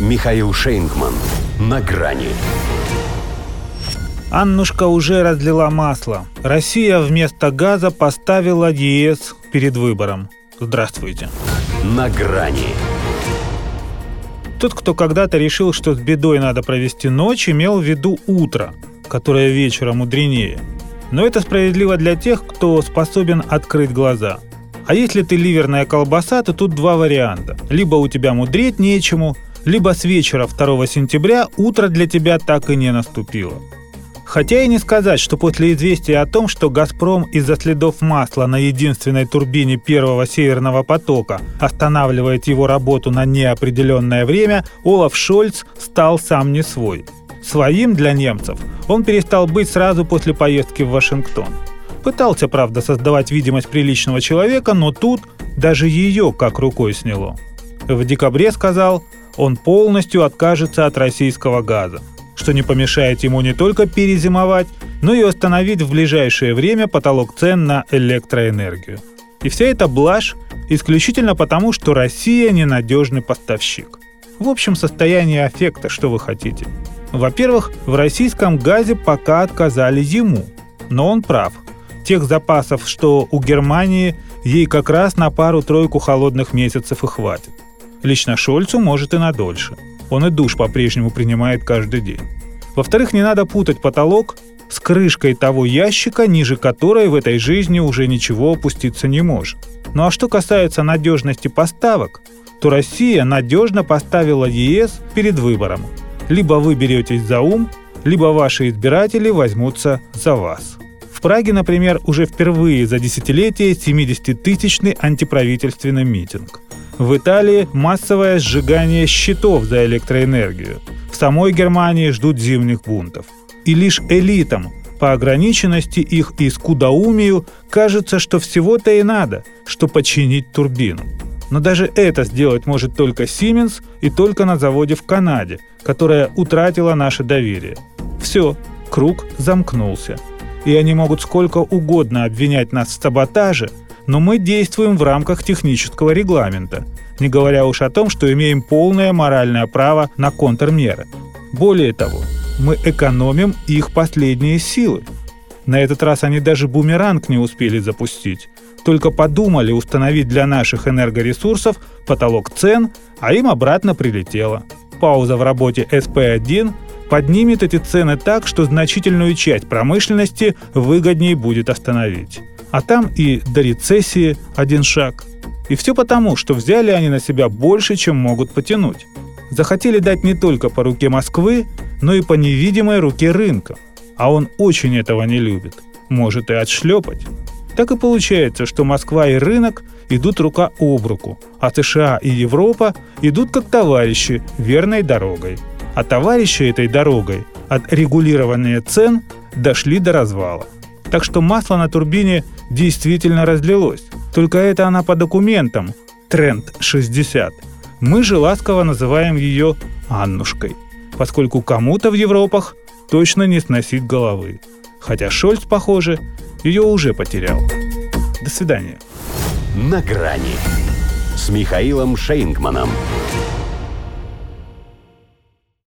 Михаил Шейнгман. На грани. Аннушка уже разлила масло. Россия вместо газа поставила ЕС перед выбором. Здравствуйте. На грани. Тот, кто когда-то решил, что с бедой надо провести ночь, имел в виду утро, которое вечером мудренее. Но это справедливо для тех, кто способен открыть глаза. А если ты ливерная колбаса, то тут два варианта. Либо у тебя мудреть нечему, либо с вечера 2 сентября утро для тебя так и не наступило. Хотя и не сказать, что после известия о том, что «Газпром» из-за следов масла на единственной турбине первого северного потока останавливает его работу на неопределенное время, Олаф Шольц стал сам не свой. Своим для немцев он перестал быть сразу после поездки в Вашингтон. Пытался, правда, создавать видимость приличного человека, но тут даже ее как рукой сняло. В декабре сказал, он полностью откажется от российского газа, что не помешает ему не только перезимовать, но и остановить в ближайшее время потолок цен на электроэнергию. И вся эта блажь исключительно потому, что Россия ненадежный поставщик. В общем, состояние аффекта, что вы хотите. Во-первых, в российском газе пока отказали ему. Но он прав. Тех запасов, что у Германии, ей как раз на пару-тройку холодных месяцев и хватит. Лично Шольцу может и на дольше. Он и душ по-прежнему принимает каждый день. Во-вторых, не надо путать потолок с крышкой того ящика, ниже которой в этой жизни уже ничего опуститься не может. Ну а что касается надежности поставок, то Россия надежно поставила ЕС перед выбором. Либо вы беретесь за ум, либо ваши избиратели возьмутся за вас. В Праге, например, уже впервые за десятилетие 70-тысячный антиправительственный митинг. В Италии массовое сжигание счетов за электроэнергию. В самой Германии ждут зимних бунтов. И лишь элитам по ограниченности их и скудоумию кажется, что всего-то и надо, что починить турбину. Но даже это сделать может только Siemens и только на заводе в Канаде, которая утратила наше доверие. Все, круг замкнулся. И они могут сколько угодно обвинять нас в саботаже – но мы действуем в рамках технического регламента, не говоря уж о том, что имеем полное моральное право на контрмеры. Более того, мы экономим их последние силы. На этот раз они даже бумеранг не успели запустить. Только подумали установить для наших энергоресурсов потолок цен, а им обратно прилетело. Пауза в работе СП-1 поднимет эти цены так, что значительную часть промышленности выгоднее будет остановить а там и до рецессии один шаг. И все потому, что взяли они на себя больше, чем могут потянуть. Захотели дать не только по руке Москвы, но и по невидимой руке рынка. А он очень этого не любит. Может и отшлепать. Так и получается, что Москва и рынок идут рука об руку, а США и Европа идут как товарищи верной дорогой. А товарищи этой дорогой от регулирования цен дошли до развала. Так что масло на турбине действительно разлилось. Только это она по документам. Тренд 60. Мы же ласково называем ее Аннушкой, поскольку кому-то в Европах точно не сносит головы. Хотя Шольц, похоже, ее уже потерял. До свидания. На грани с Михаилом Шейнгманом.